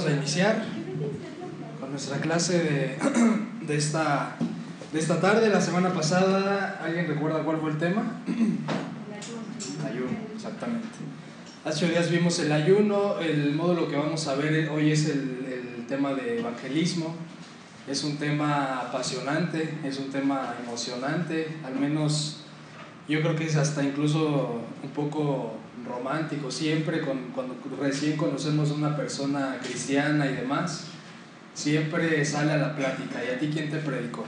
vamos a iniciar con nuestra clase de, de, esta, de esta tarde. La semana pasada, ¿alguien recuerda cuál fue el tema? Ayuno, exactamente. Hace días vimos el ayuno, el módulo que vamos a ver hoy es el, el tema de evangelismo. Es un tema apasionante, es un tema emocionante, al menos yo creo que es hasta incluso un poco romántico, siempre cuando recién conocemos a una persona cristiana y demás, siempre sale a la plática, ¿y a ti quién te predicó?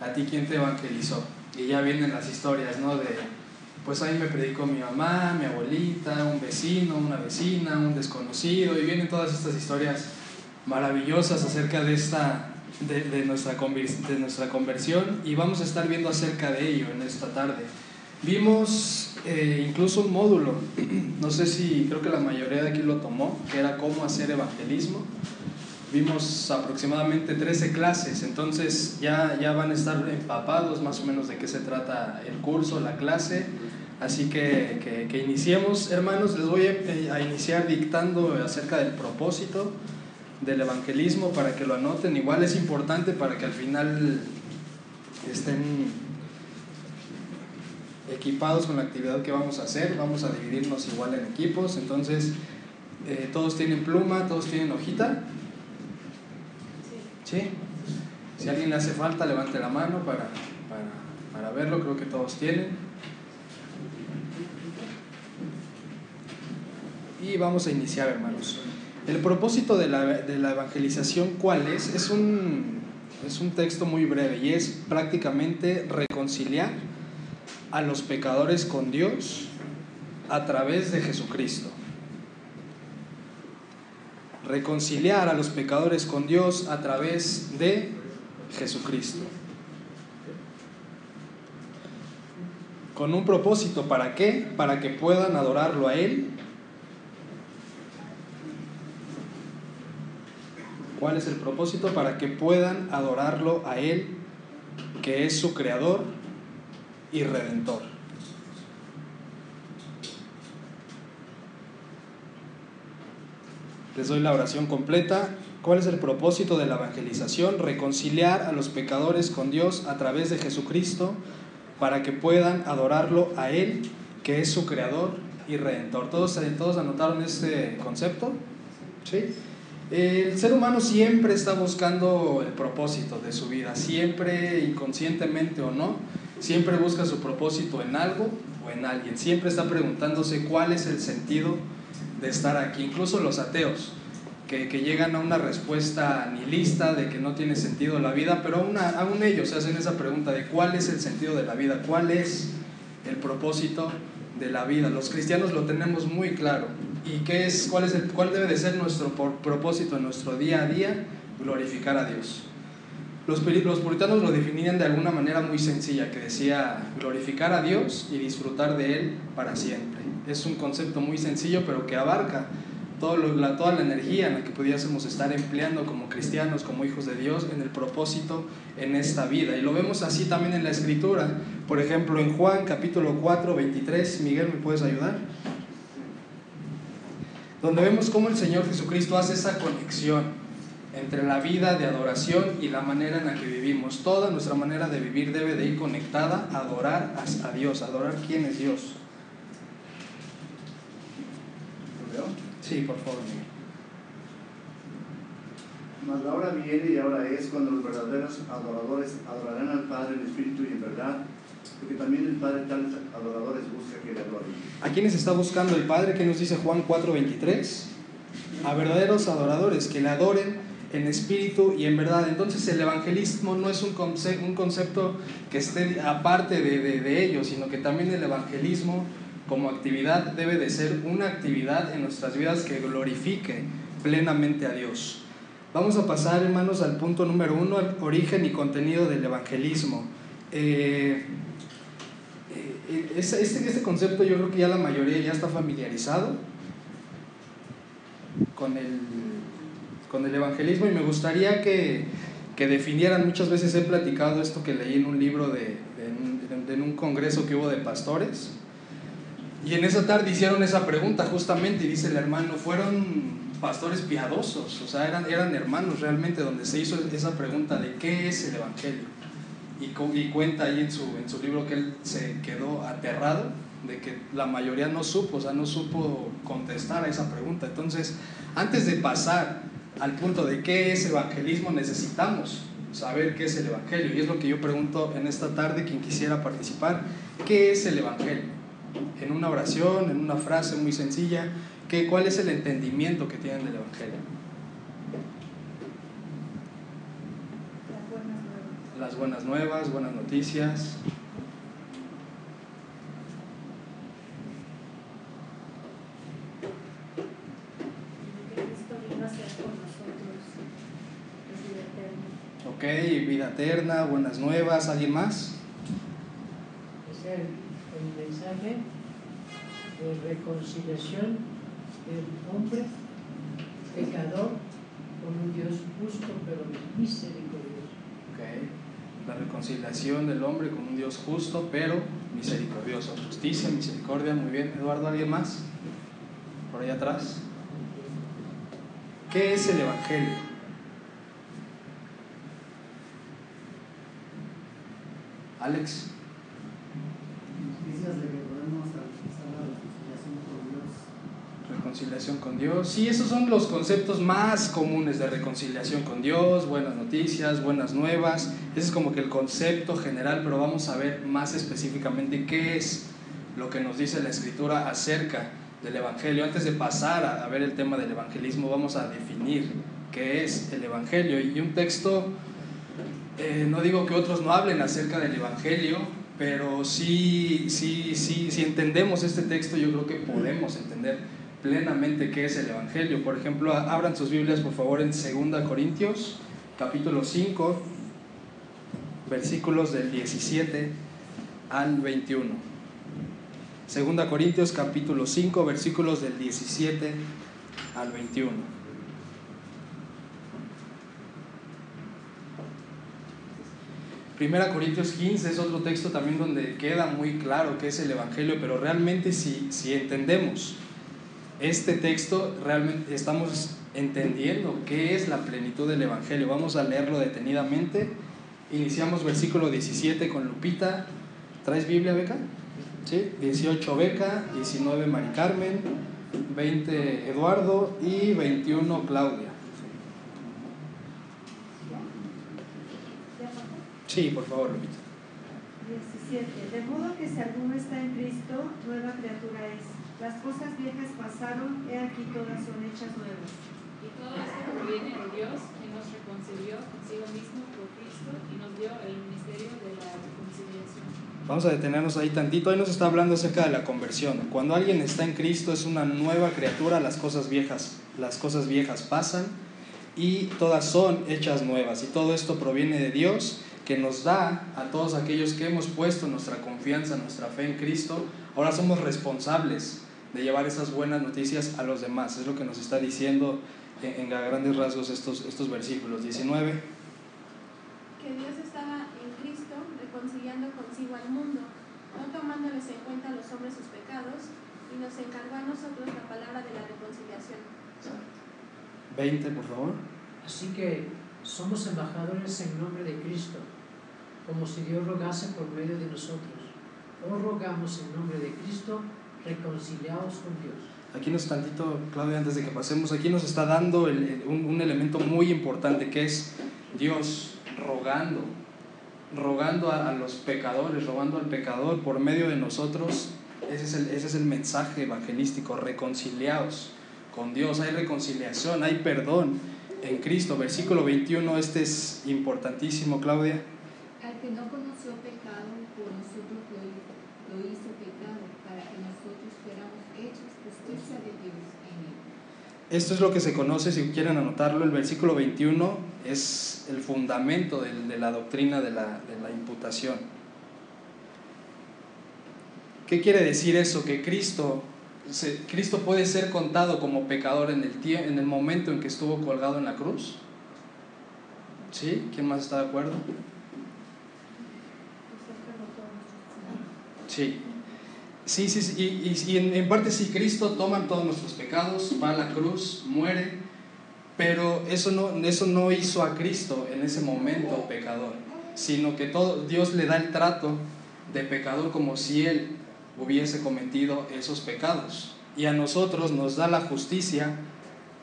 ¿A ti quién te evangelizó? Y ya vienen las historias, ¿no? De, pues ahí me predicó mi mamá, mi abuelita, un vecino, una vecina, un desconocido, y vienen todas estas historias maravillosas acerca de esta... De, de nuestra, de nuestra conversión y vamos a estar viendo acerca de ello en esta tarde. Vimos eh, incluso un módulo, no sé si creo que la mayoría de aquí lo tomó, que era cómo hacer evangelismo. Vimos aproximadamente 13 clases, entonces ya, ya van a estar empapados más o menos de qué se trata el curso, la clase. Así que, que, iniciemos, hermanos, les voy a, a iniciar dictando acerca del propósito del evangelismo para que lo anoten. Igual es importante para que al final estén equipados con la actividad que vamos a hacer. Vamos a dividirnos igual en equipos. Entonces, eh, todos tienen pluma, todos tienen hojita. ¿Sí? Si a alguien le hace falta, levante la mano para, para, para verlo. Creo que todos tienen. Y vamos a iniciar, hermanos. El propósito de la, de la evangelización, ¿cuál es? Es un, es un texto muy breve y es prácticamente reconciliar a los pecadores con Dios a través de Jesucristo. Reconciliar a los pecadores con Dios a través de Jesucristo. Con un propósito, ¿para qué? Para que puedan adorarlo a Él. ¿Cuál es el propósito? Para que puedan adorarlo a Él, que es su creador y redentor. Les doy la oración completa. ¿Cuál es el propósito de la evangelización? Reconciliar a los pecadores con Dios a través de Jesucristo para que puedan adorarlo a Él, que es su creador y redentor. ¿Todos, todos anotaron este concepto? ¿Sí? El ser humano siempre está buscando el propósito de su vida, siempre, inconscientemente o no, siempre busca su propósito en algo o en alguien, siempre está preguntándose cuál es el sentido de estar aquí, incluso los ateos, que, que llegan a una respuesta nihilista de que no tiene sentido la vida, pero aún, aún ellos hacen esa pregunta de cuál es el sentido de la vida, cuál es el propósito de la vida. Los cristianos lo tenemos muy claro. ¿Y qué es, cuál, es el, cuál debe de ser nuestro propósito en nuestro día a día? Glorificar a Dios. Los, los puritanos lo definían de alguna manera muy sencilla, que decía glorificar a Dios y disfrutar de Él para siempre. Es un concepto muy sencillo, pero que abarca toda la energía en la que pudiésemos estar empleando como cristianos, como hijos de Dios, en el propósito en esta vida. Y lo vemos así también en la Escritura. Por ejemplo, en Juan capítulo 4, 23, Miguel, ¿me puedes ayudar? Donde vemos cómo el Señor Jesucristo hace esa conexión entre la vida de adoración y la manera en la que vivimos. Toda nuestra manera de vivir debe de ir conectada a adorar a Dios, a adorar quién es Dios. ¿Lo veo? Sí, por favor. Mas la hora viene y ahora es cuando los verdaderos adoradores adorarán al Padre en espíritu y en verdad, porque también el Padre tales adoradores busca que le adoren. ¿A quiénes está buscando el Padre? ¿Qué nos dice Juan 4:23? A verdaderos adoradores que le adoren en espíritu y en verdad. Entonces el evangelismo no es un, conce un concepto que esté aparte de, de, de ello, sino que también el evangelismo como actividad debe de ser una actividad en nuestras vidas que glorifique plenamente a Dios. Vamos a pasar, hermanos, al punto número uno, origen y contenido del evangelismo. Eh, este, este concepto yo creo que ya la mayoría ya está familiarizado con el, con el evangelismo y me gustaría que, que, definieran, muchas veces he platicado esto que leí en un libro de, de, de, en un congreso que hubo de pastores y en esa tarde hicieron esa pregunta justamente y dice el hermano, fueron pastores piadosos, o sea, eran, eran hermanos realmente, donde se hizo esa pregunta de qué es el Evangelio. Y, y cuenta ahí en su, en su libro que él se quedó aterrado de que la mayoría no supo, o sea, no supo contestar a esa pregunta. Entonces, antes de pasar al punto de qué es evangelismo, necesitamos saber qué es el Evangelio. Y es lo que yo pregunto en esta tarde, quien quisiera participar, ¿qué es el Evangelio? En una oración, en una frase muy sencilla, ¿qué, ¿cuál es el entendimiento que tienen del Evangelio? Las buenas nuevas, buenas noticias. Vida eterna, buenas nuevas, ¿alguien más? Es el, mensaje de reconciliación del hombre pecador con un Dios justo pero misericordioso. Okay. La reconciliación del hombre con un Dios justo pero misericordioso. Justicia, misericordia, muy bien. Eduardo, ¿alguien más? Por ahí atrás. ¿Qué es el Evangelio? Alex. Reconciliación con Dios. Sí, esos son los conceptos más comunes de reconciliación con Dios, buenas noticias, buenas nuevas. Ese es como que el concepto general, pero vamos a ver más específicamente qué es lo que nos dice la escritura acerca del Evangelio. Antes de pasar a ver el tema del evangelismo, vamos a definir qué es el Evangelio. Y un texto eh, no digo que otros no hablen acerca del Evangelio, pero sí, sí, sí, si entendemos este texto, yo creo que podemos entender plenamente qué es el Evangelio. Por ejemplo, abran sus Biblias, por favor, en 2 Corintios, capítulo 5, versículos del 17 al 21. 2 Corintios, capítulo 5, versículos del 17 al 21. Primera Corintios 15 es otro texto también donde queda muy claro qué es el Evangelio, pero realmente si, si entendemos este texto, realmente estamos entendiendo qué es la plenitud del Evangelio. Vamos a leerlo detenidamente. Iniciamos versículo 17 con Lupita. ¿Traes Biblia, Beca? ¿Sí? 18 Beca, 19 Mari Carmen, 20 Eduardo y 21 Claudia. Sí, por favor, Lupita. 17. De modo que si alguno está en Cristo, nueva criatura es. Las cosas viejas pasaron, he aquí todas son hechas nuevas. Y todo esto proviene de Dios, que nos reconcilió consigo mismo por Cristo y nos dio el ministerio de la reconciliación. Vamos a detenernos ahí tantito. Ahí nos está hablando acerca de la conversión. Cuando alguien está en Cristo es una nueva criatura, las cosas viejas, las cosas viejas pasan y todas son hechas nuevas. Y todo esto proviene de Dios que nos da a todos aquellos que hemos puesto nuestra confianza, nuestra fe en Cristo, ahora somos responsables de llevar esas buenas noticias a los demás. Es lo que nos está diciendo en, grandes rasgos estos, estos versículos. 19. Que Dios estaba en Cristo reconciliando consigo al mundo, no tomándoles en cuenta a los hombres sus pecados, y nos encargó a nosotros la palabra de la reconciliación. 20, por favor. Así que somos embajadores en nombre de Cristo como si Dios rogase por medio de nosotros. O rogamos en nombre de Cristo, reconciliados con Dios. Aquí nos tantito, Claudia, antes de que pasemos, aquí nos está dando un, elemento muy importante que es Dios rogando, rogando a, los pecadores, rogando al pecador por medio de nosotros. Ese es, el, ese es el mensaje evangelístico, reconciliados con Dios, hay reconciliación, hay perdón en Cristo. Versículo 21, este es importantísimo, Claudia que no conoció pecado, por nosotros lo, hizo pecado, para que nosotros fuéramos hechos justicia de Dios en él. Esto es lo que se conoce, si quieren anotarlo, el versículo 21 es el fundamento de, de la doctrina de la, de la imputación. ¿Qué quiere decir eso? Que Cristo, Cristo puede ser contado como pecador en el, en el momento en que estuvo colgado en la cruz. ¿Sí? ¿Quién más está de acuerdo? Sí. Sí, sí, sí, y, y, en, en, parte sí, Cristo toma todos nuestros pecados, va a la cruz, muere, pero eso no, eso no hizo a Cristo en ese momento pecador, sino que todo, Dios le da el trato de pecador como si Él hubiese cometido esos pecados. Y a nosotros nos da la justicia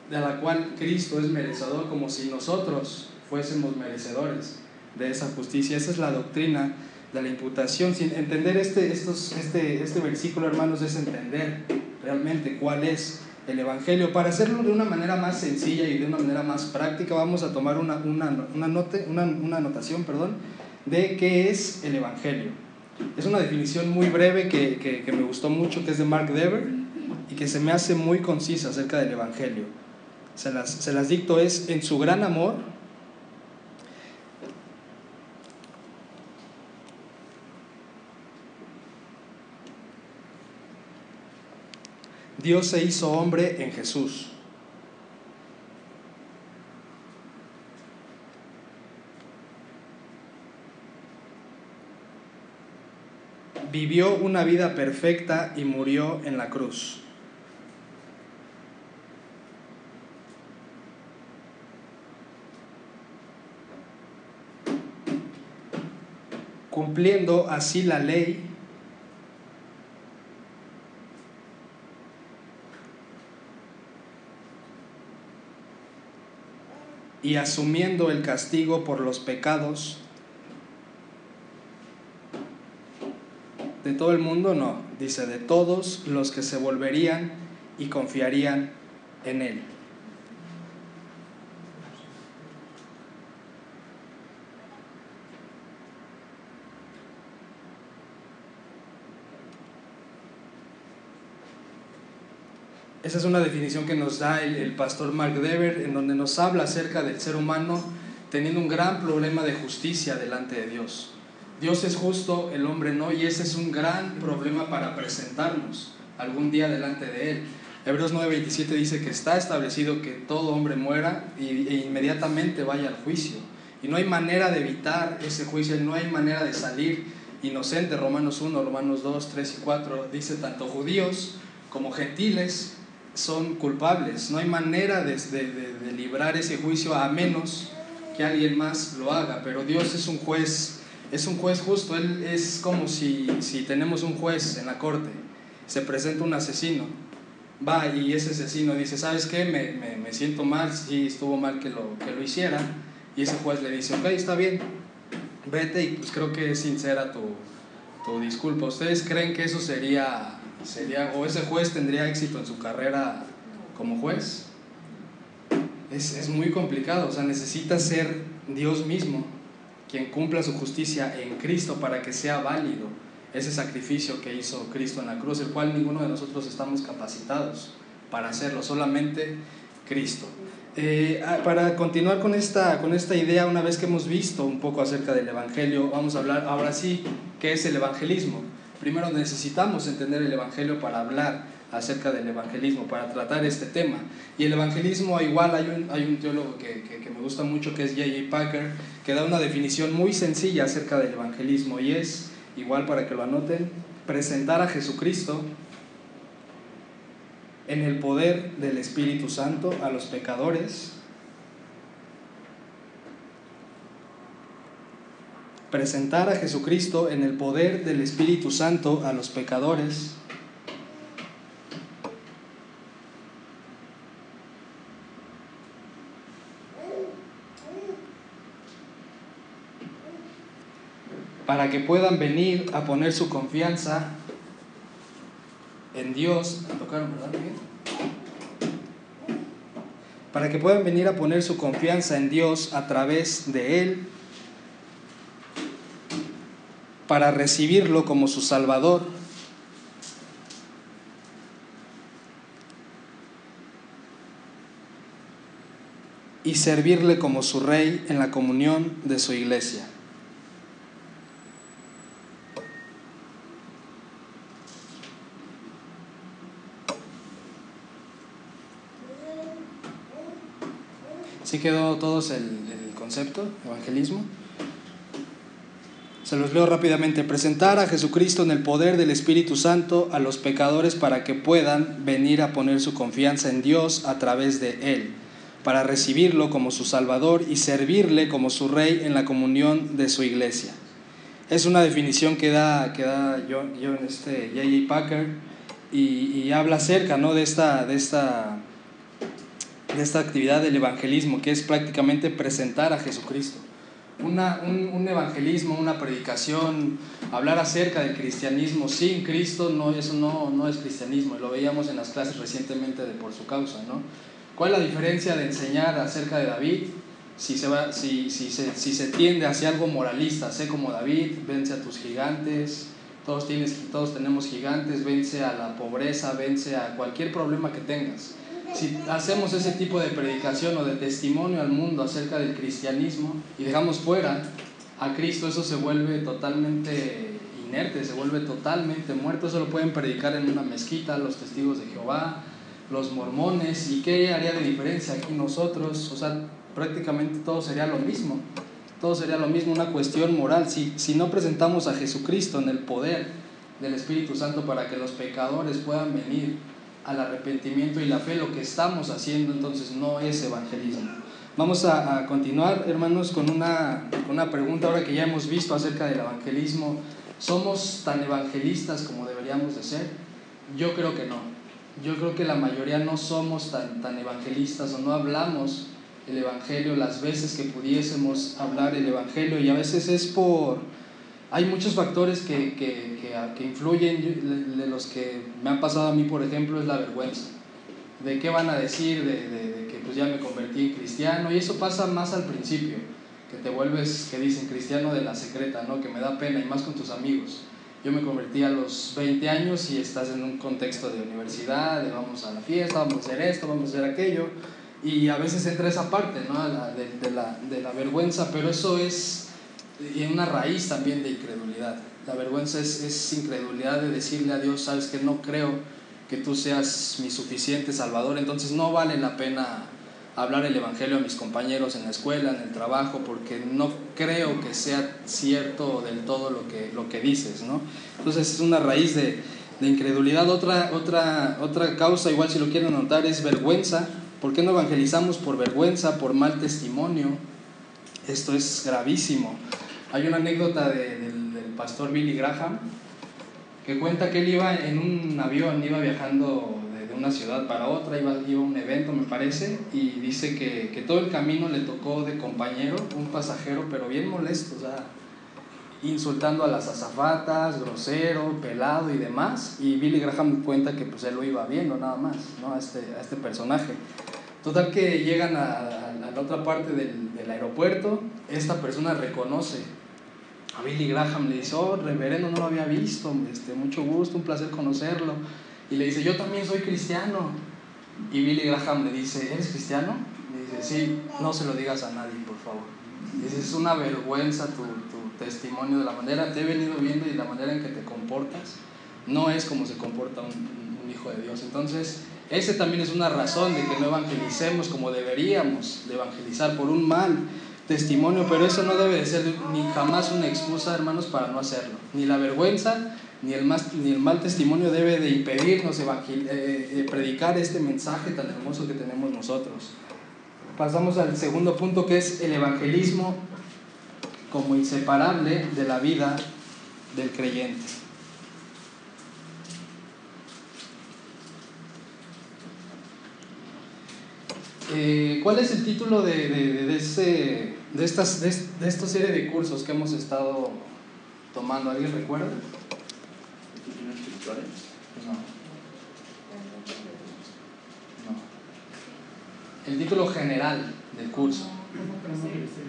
de la cual Cristo es merecedor como si nosotros fuésemos merecedores de esa justicia. Esa es la doctrina de la imputación. Sin entender este, estos, este, este versículo, hermanos, es entender realmente cuál es el Evangelio. Para hacerlo de una manera más sencilla y de una manera más práctica, vamos a tomar una, una, una, note, una, una anotación perdón, de qué es el Evangelio. Es una definición muy breve que, que, que me gustó mucho, que es de Mark Dever y que se me hace muy concisa acerca del Evangelio. Se las, se las dicto, es en su gran amor, Dios se hizo hombre en Jesús. Vivió una vida perfecta y murió en la cruz. Cumpliendo así la ley y asumiendo el castigo por los pecados de todo el mundo, no, dice de todos los que se volverían y confiarían en Él. Esa es una definición que nos da el, el, pastor Mark Dever, en donde nos habla acerca del ser humano teniendo un gran problema de justicia delante de Dios. Dios es justo, el hombre no, y ese es un gran problema para presentarnos algún día delante de Él. Hebreos 9:27 dice que está establecido que todo hombre muera e inmediatamente vaya al juicio. Y no hay manera de evitar ese juicio, no hay manera de salir inocente. Romanos 1, Romanos 2, 3 y 4 dice tanto judíos como gentiles son culpables. No hay manera de, de, de, librar ese juicio a menos que alguien más lo haga. Pero Dios es un juez, es un juez justo. Él es como si, si tenemos un juez en la corte. Se presenta un asesino. Va y ese asesino dice, ¿sabes qué? Me, me, me siento mal, sí estuvo mal que lo, que lo hiciera. Y ese juez le dice, ok, está bien, vete y pues creo que es sincera tu, tu disculpa. ¿Ustedes creen que eso sería sería, o ese juez tendría éxito en su carrera como juez. Es, es, muy complicado, o sea, necesita ser Dios mismo quien cumpla su justicia en Cristo para que sea válido ese sacrificio que hizo Cristo en la cruz, el cual ninguno de nosotros estamos capacitados para hacerlo, solamente Cristo. Eh, para continuar con esta, con esta idea, una vez que hemos visto un poco acerca del Evangelio, vamos a hablar ahora sí, ¿qué es el evangelismo? Primero necesitamos entender el Evangelio para hablar acerca del evangelismo, para tratar este tema. Y el evangelismo, igual hay un, teólogo que, que, que me gusta mucho, que es J.J. Packer, que da una definición muy sencilla acerca del evangelismo y es, igual para que lo anoten, presentar a Jesucristo en el poder del Espíritu Santo a los pecadores presentar a Jesucristo en el poder del Espíritu Santo a los pecadores. para que puedan venir a poner su confianza en Dios. Para que puedan venir a poner su confianza en Dios a través de Él para recibirlo como su Salvador. y servirle como su rey en la comunión de su iglesia. ¿Sí quedó todos el, el concepto, evangelismo? Se los leo rápidamente. Presentar a Jesucristo en el poder del Espíritu Santo a los pecadores para que puedan venir a poner su confianza en Dios a través de Él, para recibirlo como su Salvador y servirle como su Rey en la comunión de su iglesia. Es una definición que da, que da John, este, J.J. Packer y, y, habla acerca ¿no? de, esta, de, esta, de esta actividad del evangelismo, que es prácticamente presentar a Jesucristo una, un, evangelismo, una predicación, hablar acerca del cristianismo sin Cristo, no, eso no, no es cristianismo, lo veíamos en las clases recientemente de Por su causa. ¿no? ¿Cuál es la diferencia de enseñar acerca de David? Si se, va, si, si, se, si se tiende hacia algo moralista, sé como David, vence a tus gigantes, todos, tienes, todos tenemos gigantes, vence a la pobreza, vence a cualquier problema que tengas si hacemos ese tipo de predicación o de testimonio al mundo acerca del cristianismo y dejamos fuera a Cristo, eso se vuelve totalmente inerte, se vuelve totalmente muerto. Eso lo pueden predicar en una mezquita los testigos de Jehová, los mormones. ¿Y qué haría de diferencia aquí nosotros? O sea, prácticamente todo sería lo mismo. Todo sería lo mismo, una cuestión moral. Si, si no presentamos a Jesucristo en el poder del Espíritu Santo para que los pecadores puedan venir al arrepentimiento y la fe, lo que estamos haciendo entonces no es evangelismo. Vamos a, continuar, hermanos, con una, una pregunta ahora que ya hemos visto acerca del evangelismo. ¿Somos tan evangelistas como deberíamos de ser? Yo creo que no. Yo creo que la mayoría no somos tan, tan evangelistas o no hablamos el Evangelio las veces que pudiésemos hablar el Evangelio y a veces es por hay muchos factores que, que, que, influyen, de los que me han pasado a mí, por ejemplo, es la vergüenza. ¿De qué van a decir? De, de, que pues ya me convertí en cristiano. Y eso pasa más al principio, que te vuelves, que dicen, cristiano de la secreta, ¿no? Que me da pena, y más con tus amigos. Yo me convertí a los 20 años y estás en un contexto de universidad, de vamos a la fiesta, vamos a hacer esto, vamos a hacer aquello. Y a veces entra esa parte, ¿no? de, de, la, de la vergüenza, pero eso es y una raíz también de incredulidad. La vergüenza es, es, incredulidad de decirle a Dios, sabes que no creo que tú seas mi suficiente Salvador, entonces no vale la pena hablar el Evangelio a mis compañeros en la escuela, en el trabajo, porque no creo que sea cierto del todo lo que, lo que dices, ¿no? Entonces es una raíz de, de incredulidad. Otra, otra, otra causa, igual si lo quieren anotar, es vergüenza. ¿Por qué no evangelizamos por vergüenza, por mal testimonio? Esto es gravísimo. Hay una anécdota del, pastor Billy Graham que cuenta que él iba en un avión, iba viajando de, una ciudad para otra, iba, iba, a un evento me parece, y dice que, que, todo el camino le tocó de compañero un pasajero, pero bien molesto, o insultando a las azafatas, grosero, pelado y demás, y Billy Graham cuenta que pues él lo iba viendo nada más, ¿no? a, este, este personaje. Total que llegan a, a la otra parte del, del aeropuerto, esta persona reconoce a Billy Graham le dice, oh, reverendo, no lo había visto, este, mucho gusto, un placer conocerlo. Y le dice, yo también soy cristiano. Y Billy Graham le dice, ¿eres cristiano? Le dice, sí, no se lo digas a nadie, por favor. dice, es una vergüenza tu, tu testimonio de la manera, te he venido viendo y la manera en que te comportas, no es como se comporta un, un hijo de Dios. Entonces, ese también es una razón de que no evangelicemos como deberíamos de evangelizar por un mal testimonio, pero eso no debe de ser ni jamás una excusa, hermanos, para no hacerlo. Ni la vergüenza, ni el, ni el mal testimonio debe de impedirnos eh, eh, predicar este mensaje tan hermoso que tenemos nosotros. Pasamos al segundo punto que es el evangelismo como inseparable de la vida del creyente. Eh, ¿Cuál es el título de, de, de, ese, de, estas, de, de esta serie de cursos que hemos estado tomando? ¿Alguien recuerda? No. No. El título general del curso.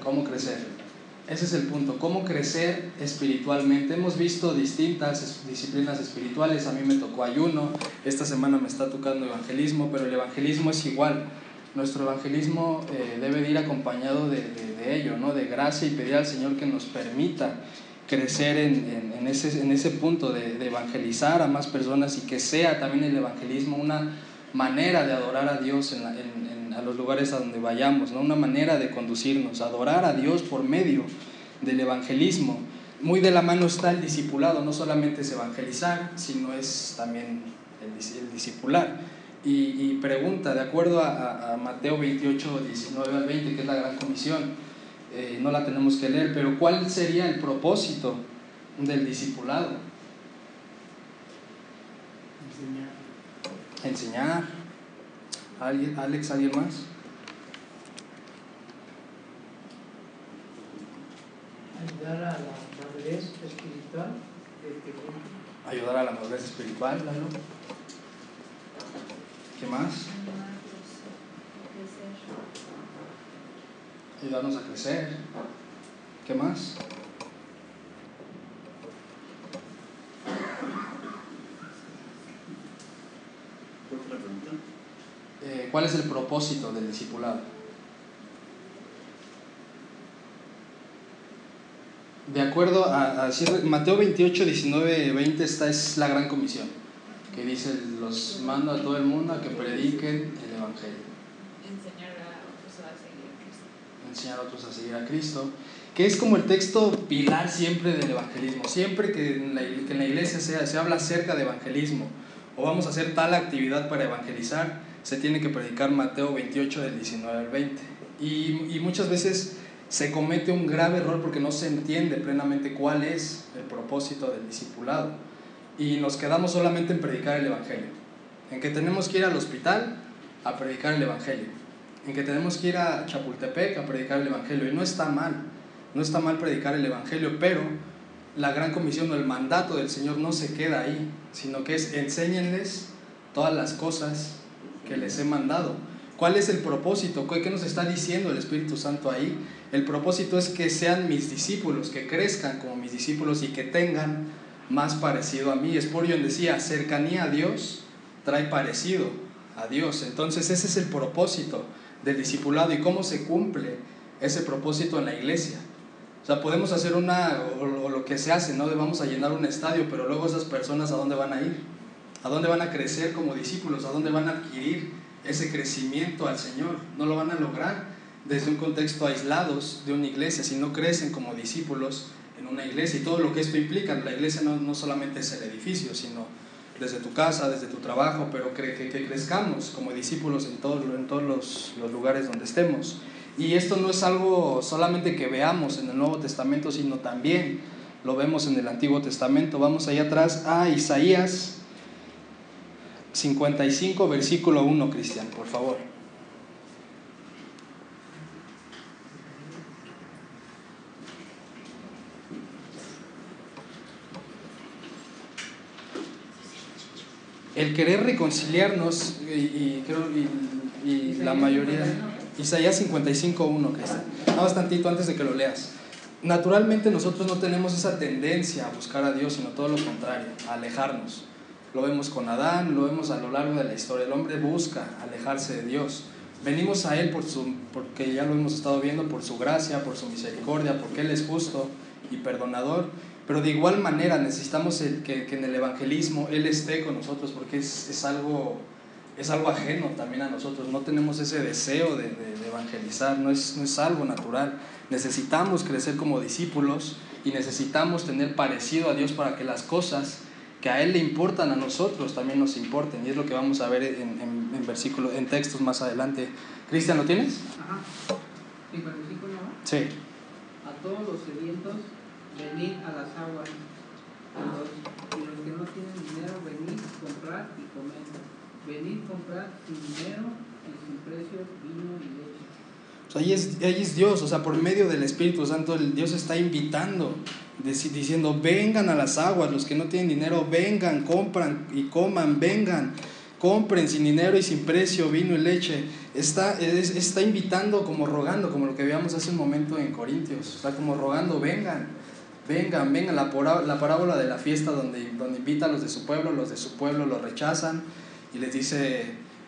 ¿Cómo crecer? Ese es el punto. ¿Cómo crecer espiritualmente? Hemos visto distintas disciplinas espirituales. A mí me tocó ayuno. Esta semana me está tocando evangelismo, pero el evangelismo es igual nuestro evangelismo eh, debe de ir acompañado de, de, ello, ¿no? de gracia y pedir al Señor que nos permita crecer en, en, ese, en ese punto de, evangelizar a más personas y que sea también el evangelismo una manera de adorar a Dios en, en a los lugares a donde vayamos, ¿no? una manera de conducirnos, adorar a Dios por medio del evangelismo. muy de la mano está el discipulado, no solamente es evangelizar, sino es también el, discipular. Y, pregunta, de acuerdo a, Mateo 28, 19 al 20, que es la gran comisión, eh, no la tenemos que leer, pero ¿cuál sería el propósito del discipulado? Enseñar. Enseñar. ¿Alguien, Alex, ¿alguien más? Ayudar a la madurez espiritual Ayudar a la madurez espiritual, ¿Qué más? Ayudarnos a crecer. ¿Qué más? Eh, ¿Cuál es el propósito del discipulado? De acuerdo a, Mateo 28, 19, 20, esta es la gran comisión, que dice, los mando a todo el mundo a que prediquen el Evangelio. Enseñar a otros a seguir a Cristo. Enseñar a otros a seguir a Cristo, que es como el texto pilar siempre del evangelismo. Siempre que en la, que en la iglesia se, se habla acerca de evangelismo o vamos a hacer tal actividad para evangelizar, se tiene que predicar Mateo 28 del 19 al 20. Y, y muchas veces se comete un grave error porque no se entiende plenamente cuál es el propósito del discipulado. Y nos quedamos solamente en predicar el Evangelio. En que tenemos que ir al hospital a predicar el Evangelio. En que tenemos que ir a Chapultepec a predicar el Evangelio. Y no está mal. No está mal predicar el Evangelio, pero la gran comisión o el mandato del Señor no se queda ahí, sino que es enséñenles todas las cosas que les he mandado. ¿Cuál es el propósito? ¿Qué nos está diciendo el Espíritu Santo ahí? El propósito es que sean mis discípulos, que crezcan como mis discípulos y que tengan más parecido a mí. Spurgeon decía, cercanía a Dios trae parecido a Dios. Entonces ese es el propósito del discipulado y cómo se cumple ese propósito en la iglesia. O sea, podemos hacer una, o, lo que se hace, ¿no? De vamos a llenar un estadio, pero luego esas personas a dónde van a ir? ¿A dónde van a crecer como discípulos? ¿A dónde van a adquirir ese crecimiento al Señor? No lo van a lograr desde un contexto aislados de una iglesia, si no crecen como discípulos en una iglesia y todo lo que esto implica. La iglesia no, no solamente es el edificio, sino desde tu casa, desde tu trabajo, pero que, que, que crezcamos como discípulos en, en todos los, los lugares donde estemos. Y esto no es algo solamente que veamos en el Nuevo Testamento, sino también lo vemos en el Antiguo Testamento. Vamos allá atrás a Isaías 55, versículo 1, Cristian, por favor. El querer reconciliarnos, y, creo, y la mayoría Isaías 55.1, Cristian. Nada más tantito antes de que lo leas. Naturalmente nosotros no tenemos esa tendencia a buscar a Dios, sino todo lo contrario, a alejarnos. Lo vemos con Adán, lo vemos a lo largo de la historia. El hombre busca alejarse de Dios. Venimos a Él por su, porque ya lo hemos estado viendo, por su gracia, por su misericordia, porque Él es justo y perdonador. Pero de igual manera necesitamos que, que, en el evangelismo Él esté con nosotros porque es, es algo es algo ajeno también a nosotros, no tenemos ese deseo de, evangelizar, no es, no es algo natural. Necesitamos crecer como discípulos y necesitamos tener parecido a Dios para que las cosas que a Él le importan a nosotros también nos importen. Y es lo que vamos a ver en, en, versículo, en textos más adelante. Cristian, ¿lo tienes? Ajá. ¿Sí, versículo? Sí. A todos los sedientos, venid a las aguas. y los que no tienen dinero, venid, comprar y comer venir comprar sin dinero y sin precio vino y leche. Sea, ahí es, ahí es Dios, o sea, por medio del Espíritu Santo, Dios está invitando, diciendo, vengan a las aguas, los que no tienen dinero, vengan, compran y coman, vengan, compren sin dinero y sin precio vino y leche. Está, está invitando como rogando, como lo que veíamos hace un momento en Corintios, está como rogando, vengan, vengan, vengan, la, la parábola de la fiesta donde, donde invita a los de su pueblo, los de su pueblo lo rechazan y les dice,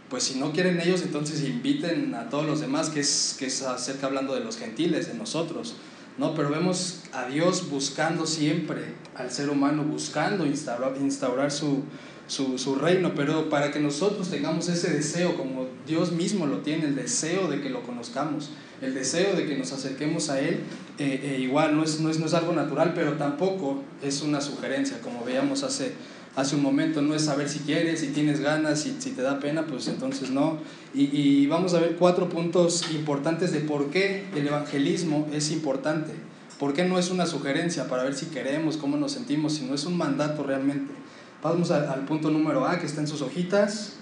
pues si no quieren ellos, entonces inviten a todos los demás, que es, que es acerca hablando de los gentiles, de nosotros. ¿no? Pero vemos a Dios buscando siempre al ser humano, buscando instaurar, instaurar su, su, su, reino, pero para que nosotros tengamos ese deseo, como Dios mismo lo tiene, el deseo de que lo conozcamos, el deseo de que nos acerquemos a Él, eh, eh, igual no es, no, es, no es algo natural, pero tampoco es una sugerencia, como veíamos hace, hace un momento, no es saber si quieres, si tienes ganas, si, si te da pena, pues entonces no. Y, y vamos a ver cuatro puntos importantes de por qué el evangelismo es importante, por qué no es una sugerencia para ver si queremos, cómo nos sentimos, sino es un mandato realmente. Vamos al, punto número A que está en sus hojitas.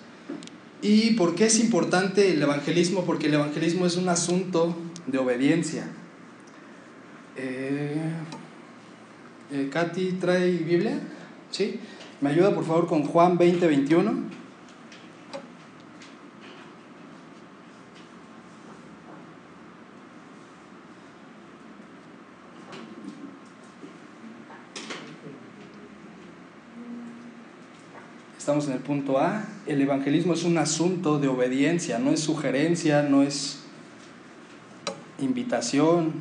¿Y por qué es importante el evangelismo? Porque el evangelismo es un asunto de obediencia. Eh, eh, Katy, ¿trae Biblia? ¿Sí? ¿Me ayuda por favor con Juan 20, 21? Estamos en el punto A. El evangelismo es un asunto de obediencia, no es sugerencia, no es invitación.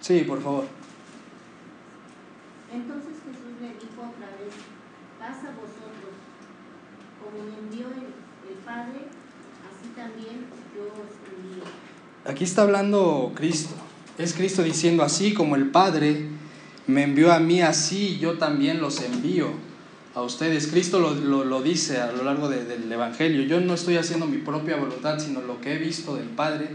Sí, por favor. Entonces Jesús le dijo otra vez, paz a vosotros, como me envió el, el Padre, así también yo os envío. Aquí está hablando Cristo. Es Cristo diciendo así como el Padre me envió a mí, así yo también los envío a ustedes. Cristo lo, lo, dice a lo largo de, del Evangelio. Yo no estoy haciendo mi propia voluntad, sino lo que he visto del Padre.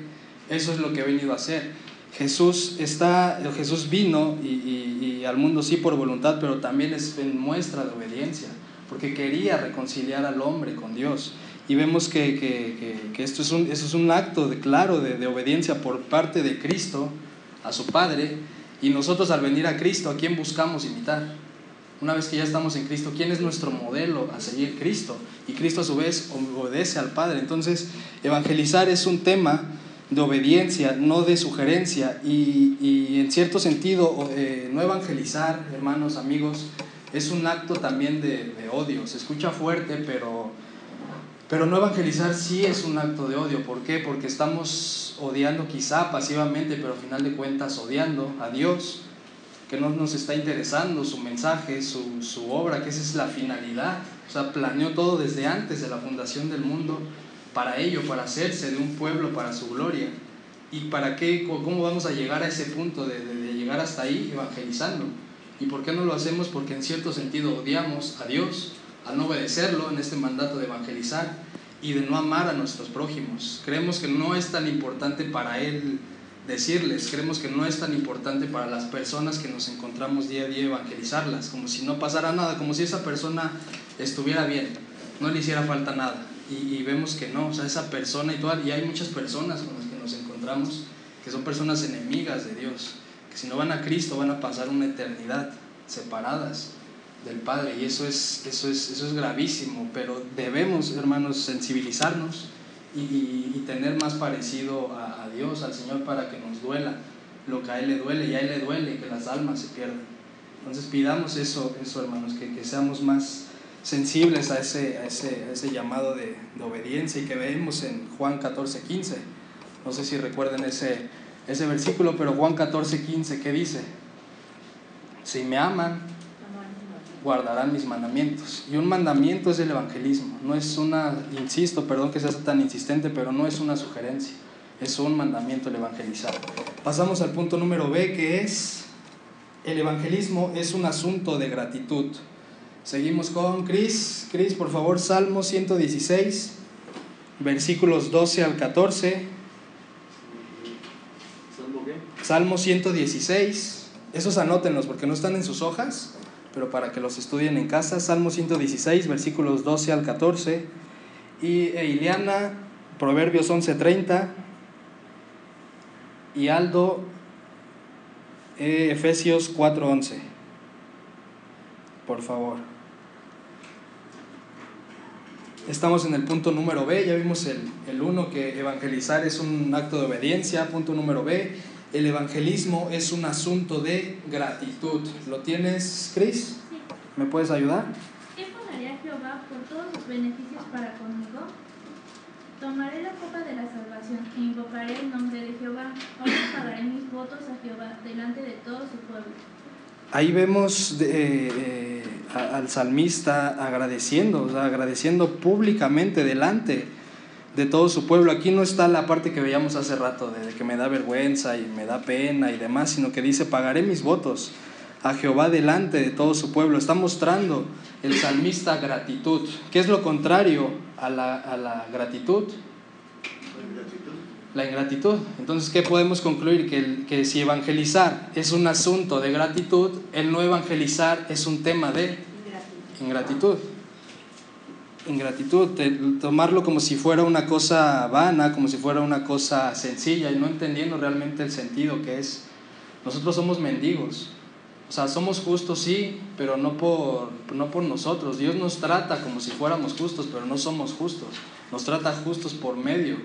Eso es lo que he venido a hacer. Jesús, está, Jesús vino y, y, al mundo sí por voluntad, pero también es en muestra de obediencia, porque quería reconciliar al hombre con Dios. Y vemos que, que, que, esto, es un, eso es un acto de, claro de, de obediencia por parte de Cristo a su Padre. Y nosotros al venir a Cristo, ¿a quién buscamos imitar? Una vez que ya estamos en Cristo, ¿quién es nuestro modelo a seguir? Cristo. Y Cristo a su vez obedece al Padre. Entonces, evangelizar es un tema de obediencia, no de sugerencia. Y, y en cierto sentido, eh, no evangelizar, hermanos, amigos, es un acto también de, de odio. Se escucha fuerte, pero, pero no evangelizar sí es un acto de odio. ¿Por qué? Porque estamos odiando quizá pasivamente, pero al final de cuentas odiando a Dios, que no nos está interesando su mensaje, su, su obra, que esa es la finalidad. O sea, planeó todo desde antes de la fundación del mundo para ello, para hacerse de un pueblo para su gloria. ¿Y para qué? ¿Cómo vamos a llegar a ese punto de, de, de, llegar hasta ahí evangelizando? ¿Y por qué no lo hacemos? Porque en cierto sentido odiamos a Dios, al no obedecerlo en este mandato de evangelizar y de no amar a nuestros prójimos. Creemos que no es tan importante para Él decirles, creemos que no es tan importante para las personas que nos encontramos día a día evangelizarlas, como si no pasara nada, como si esa persona estuviera bien, no le hiciera falta nada. Y, vemos que no, o sea, esa persona y, toda, y hay muchas personas con las que nos encontramos que son personas enemigas de Dios, que si no van a Cristo van a pasar una eternidad separadas del Padre y eso es, eso es, eso es gravísimo, pero debemos, hermanos, sensibilizarnos y, y, y tener más parecido a, a, Dios, al Señor, para que nos duela lo que a Él le duele y a Él le duele que las almas se pierdan. Entonces pidamos eso, eso hermanos, que, que seamos más sensibles a ese, a ese, a ese llamado de, de, obediencia y que vemos en Juan 14, 15. No sé si recuerden ese, ese versículo, pero Juan 14, 15, ¿qué dice? Si me aman, guardarán mis mandamientos. Y un mandamiento es el evangelismo. No es una, insisto, perdón que sea tan insistente, pero no es una sugerencia. Es un mandamiento el evangelizar. Pasamos al punto número B, que es el evangelismo es un asunto de gratitud. Seguimos con Cris. Cris, por favor, Salmo 116, versículos 12 al 14. ¿Salmo qué? Salmo 116. Esos anótenlos porque no están en sus hojas, pero para que los estudien en casa. Salmo 116, versículos 12 al 14. Y e Ileana, Proverbios 11:30. Y Aldo, eh, Efesios 4:11. Por favor. Estamos en el punto número B, ya vimos el, el uno que evangelizar es un acto de obediencia. Punto número B, el evangelismo es un asunto de gratitud. ¿Lo tienes, Chris? Sí. ¿Me puedes ayudar? ¿Qué pagaría Jehová por todos sus beneficios para conmigo? Tomaré la copa de la salvación e invocaré el nombre de Jehová. Ahora pagaré mis votos a Jehová delante de todo su pueblo. Ahí vemos de, eh, al salmista agradeciendo, o sea, agradeciendo públicamente delante de todo su pueblo. Aquí no está la parte que veíamos hace rato, de que me da vergüenza y me da pena y demás, sino que dice, pagaré mis votos a Jehová delante de todo su pueblo. Está mostrando el salmista gratitud. ¿Qué es lo contrario a la, a la gratitud? La ingratitud. Entonces, ¿qué podemos concluir? Que, que si evangelizar es un asunto de gratitud, el no evangelizar es un tema de ingratitud ingratitud, tomarlo como si fuera una cosa vana, como si fuera una cosa sencilla y no entendiendo realmente el sentido que es. Nosotros somos mendigos, o sea, somos justos sí, pero no por, no por nosotros. Dios nos trata como si fuéramos justos, pero no somos justos. Nos trata justos por medio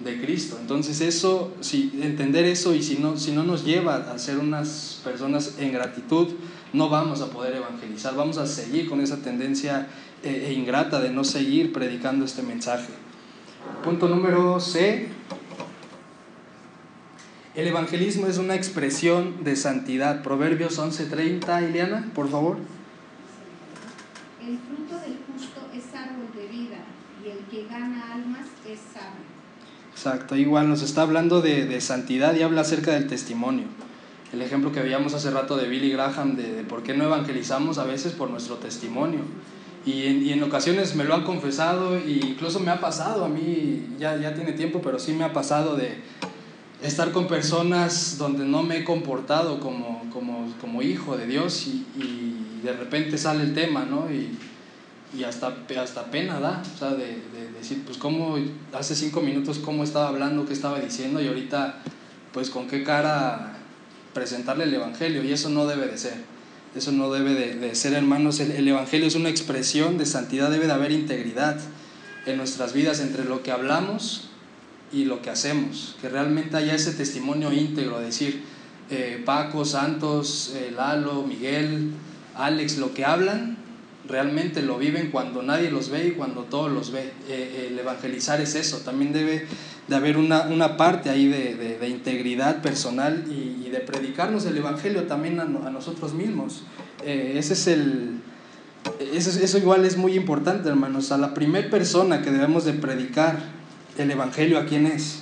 de Cristo. Entonces eso, si entender eso y si no, si no nos lleva a ser unas personas en gratitud, no vamos a poder evangelizar, vamos a seguir con esa tendencia e, e ingrata de no seguir predicando este mensaje. Punto número C. El evangelismo es una expresión de santidad. Proverbios 11:30, Ileana, por favor. El fruto del justo es árbol de vida y el que gana almas es sabio. Exacto, igual nos está hablando de, de, santidad y habla acerca del testimonio. El ejemplo que veíamos hace rato de Billy Graham de, de por qué no evangelizamos a veces por nuestro testimonio. Y en, ocasiones me lo han confesado e incluso me ha pasado, a mí ya, ya tiene tiempo, pero sí me ha pasado de estar con personas donde no me he comportado como, como, como hijo de Dios y, y, de repente sale el tema, ¿no? Y, y hasta, hasta pena da, o sea, de, de, decir, pues cómo hace cinco minutos cómo estaba hablando, qué estaba diciendo y ahorita, pues con qué cara presentarle el Evangelio y eso no debe de ser. Eso no debe de, ser, hermanos. El, Evangelio es una expresión de santidad, debe de haber integridad en nuestras vidas entre lo que hablamos y lo que hacemos. Que realmente haya ese testimonio íntegro, decir, eh, Paco, Santos, eh, Lalo, Miguel, Alex, lo que hablan, realmente lo viven cuando nadie los ve y cuando todos los ve. Eh, el evangelizar es eso, también debe de haber una, una parte ahí de, de, de integridad personal y, de predicarnos el Evangelio también a, a nosotros mismos. Eh, ese es el, eso, eso, igual es muy importante, hermanos. A la primera persona que debemos de predicar el Evangelio, ¿a quién es?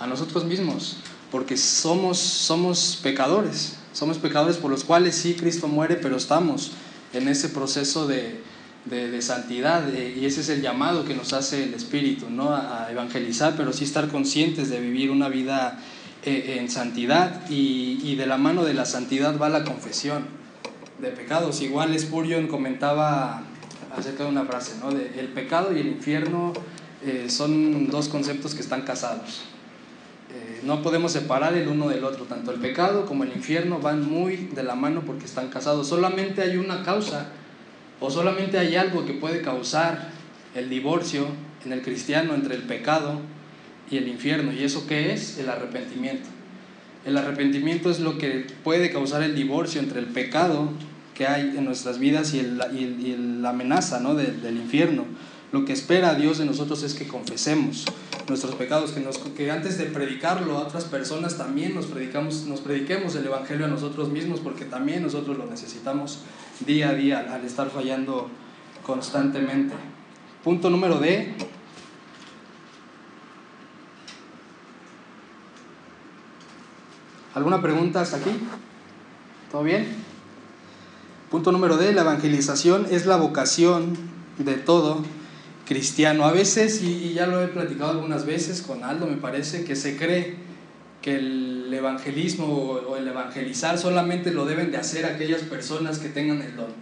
A nosotros mismos, porque somos, somos pecadores. Somos pecadores por los cuales sí Cristo muere, pero estamos en ese proceso de, de, de santidad y ese es el llamado que nos hace el Espíritu, no a evangelizar, pero sí estar conscientes de vivir una vida eh, en santidad y, y, de la mano de la santidad va la confesión de pecados. Igual Spurgeon comentaba acerca de una frase, ¿no? El pecado y el infierno eh, son dos conceptos que están casados. Eh, no podemos separar el uno del otro, tanto el pecado como el infierno van muy de la mano porque están casados. Solamente hay una causa o solamente hay algo que puede causar el divorcio en el cristiano entre el pecado y el infierno. ¿Y eso qué es? El arrepentimiento. El arrepentimiento es lo que puede causar el divorcio entre el pecado que hay en nuestras vidas y, el, y, el, la amenaza ¿no? del, del infierno. Lo que espera Dios de nosotros es que confesemos nuestros pecados, que, nos, que antes de predicarlo a otras personas también nos, predicamos, nos prediquemos el Evangelio a nosotros mismos, porque también nosotros lo necesitamos día a día al estar fallando constantemente. Punto número D. ¿Alguna pregunta hasta aquí? ¿Todo bien? Punto número D. La evangelización es la vocación de todo cristiano. A veces, y, ya lo he platicado algunas veces con Aldo, me parece, que se cree que el evangelismo o el evangelizar solamente lo deben de hacer aquellas personas que tengan el don.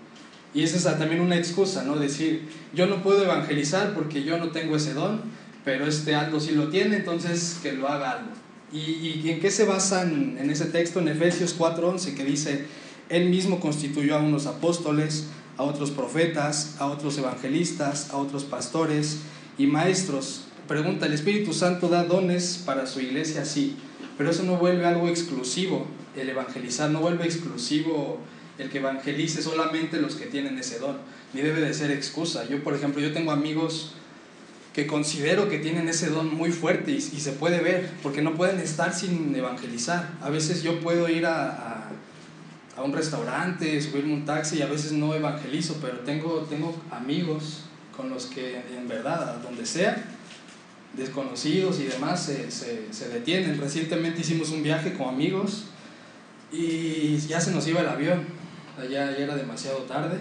Y esa es también una excusa, ¿no? Decir, yo no puedo evangelizar porque yo no tengo ese don, pero este Aldo sí lo tiene, entonces que lo haga algo. ¿Y, en qué se basan en ese texto en Efesios 4:11 que dice, Él mismo constituyó a unos apóstoles, a otros profetas, a otros evangelistas, a otros pastores y maestros. Pregunta, ¿el Espíritu Santo da dones para su iglesia? Sí, pero eso no vuelve algo exclusivo, el evangelizar, no vuelve exclusivo el que evangelice solamente los que tienen ese don, ni debe de ser excusa. Yo, por ejemplo, yo tengo amigos que considero que tienen ese don muy fuerte y, y se puede ver, porque no pueden estar sin evangelizar. A veces yo puedo ir a, a a un restaurante, subirme un taxi y a veces no evangelizo, pero tengo, tengo amigos con los que en verdad, a donde sea, desconocidos y demás, se, se, se detienen. Recientemente hicimos un viaje con amigos y ya se nos iba el avión, allá ya era demasiado tarde.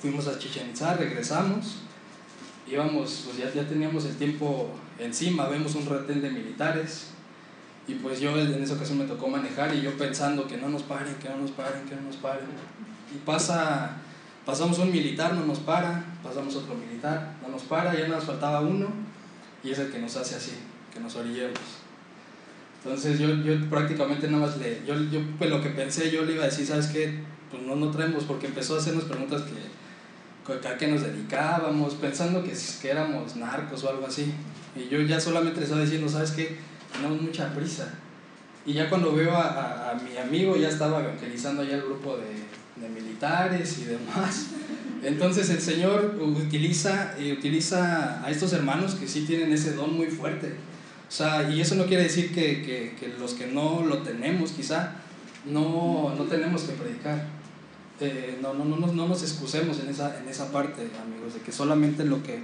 Fuimos a Chichen Itza, regresamos, íbamos, pues ya, ya teníamos el tiempo encima, vemos un retén de militares y pues yo en esa ocasión me tocó manejar y yo pensando que no nos paren, que no nos paren, que no nos paren. Y pasa, pasamos un militar, no nos para, pasamos otro militar, no nos para, ya nos faltaba uno y es el que nos hace así, que nos orillemos. Entonces yo, yo prácticamente nada más le, yo, yo pues lo que pensé, yo le iba a decir, ¿sabes qué? Pues no, no traemos, porque empezó a hacernos preguntas que, a qué nos dedicábamos, pensando que, que éramos narcos o algo así. Y yo ya solamente estaba diciendo, ¿sabes qué? Tenemos mucha prisa. Y ya cuando veo a, a, a mi amigo, ya estaba evangelizando allá el grupo de, de militares y demás. Entonces el Señor utiliza, eh, utiliza a estos hermanos que sí tienen ese don muy fuerte. O sea, y eso no quiere decir que, que, que los que no lo tenemos, quizá, no, no tenemos que predicar. Eh, no, no, no, no, no nos excusemos en esa, en esa parte, amigos, de que solamente lo que,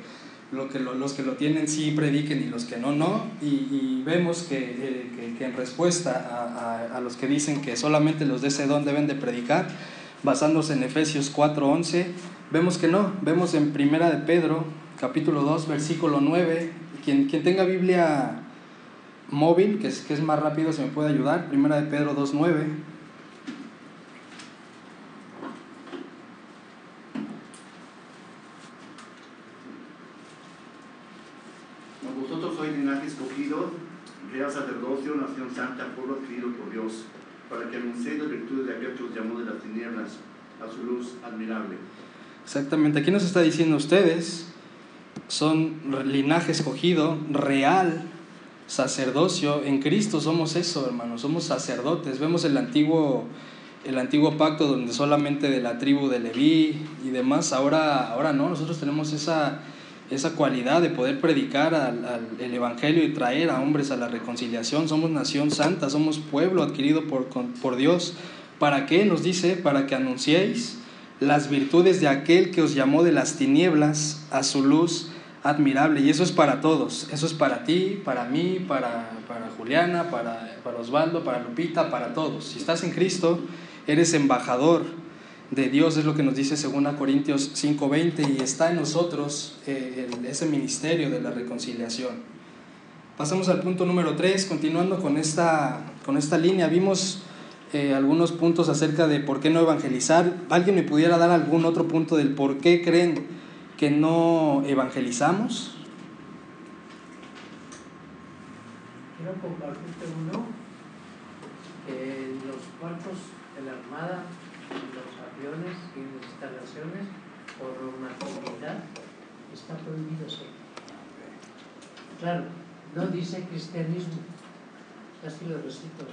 lo que lo, los que lo tienen sí prediquen y los que no, no. Y, y vemos que, eh, que, que, en respuesta a, a, a los que dicen que solamente los de ese don deben de predicar, basándose en Efesios 4:11, vemos que no, vemos en Primera de Pedro, capítulo 2, versículo 9, quien, quien tenga Biblia móvil, que es, que es más rápido, se me puede ayudar, Primera de Pedro 2:9. Sois linaje escogido, real sacerdocio, nación santa, pueblo adquirido por Dios, para que anunciéis las virtudes de aquel que os llamó de las tinieblas a su luz admirable. Exactamente, aquí nos está diciendo ustedes son linaje escogido, real, sacerdocio. En Cristo somos eso, hermanos, somos sacerdotes. Vemos el antiguo, el antiguo pacto donde solamente de la tribu de Leví y demás. Ahora, ahora no, nosotros tenemos esa, esa cualidad de poder predicar al, al, el Evangelio y traer a hombres a la reconciliación. Somos nación santa, somos pueblo adquirido por, por Dios. ¿Para qué? Nos dice, para que anunciéis las virtudes de aquel que os llamó de las tinieblas a su luz admirable. Y eso es para todos. Eso es para ti, para mí, para, para Juliana, para, para Osvaldo, para Lupita, para todos. Si estás en Cristo, eres embajador de Dios, es lo que nos dice 2 Corintios 5:20, y está en nosotros eh, ese ministerio de la reconciliación. Pasamos al punto número 3, continuando con esta, con esta línea. Vimos eh, algunos puntos acerca de por qué no evangelizar. ¿Alguien me pudiera dar algún otro punto del por qué creen que no evangelizamos? Quiero compartirte uno, que los cuartos de la Armada, aviones y instalaciones, por normatividad, está prohibido ser. Claro, no dice cristianismo, así lo recito.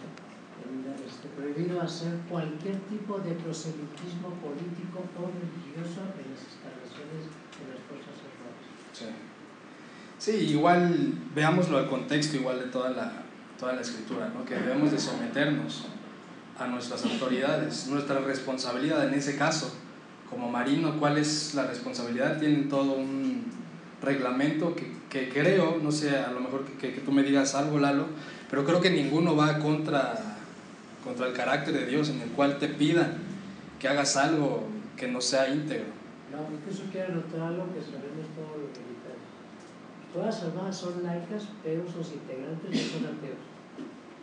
Este, prohibido hacer cualquier tipo de proselitismo político o religioso en las instalaciones de las Fuerzas Armadas. Sí. sí, igual veámoslo al contexto igual de toda la, toda la escritura, ¿no? que debemos de someternos a nuestras autoridades, nuestra responsabilidad en ese caso, como marino, ¿cuál es la responsabilidad? Tienen todo un reglamento que, que creo, no sé, a lo mejor que, que, tú me digas algo, Lalo, pero creo que ninguno va contra contra el carácter de Dios en el cual te pidan que hagas algo que no sea íntegro. No, incluso quiero anotar algo que sabemos todos los militares. Todas las armadas son laicas, pero sus integrantes no son ateos.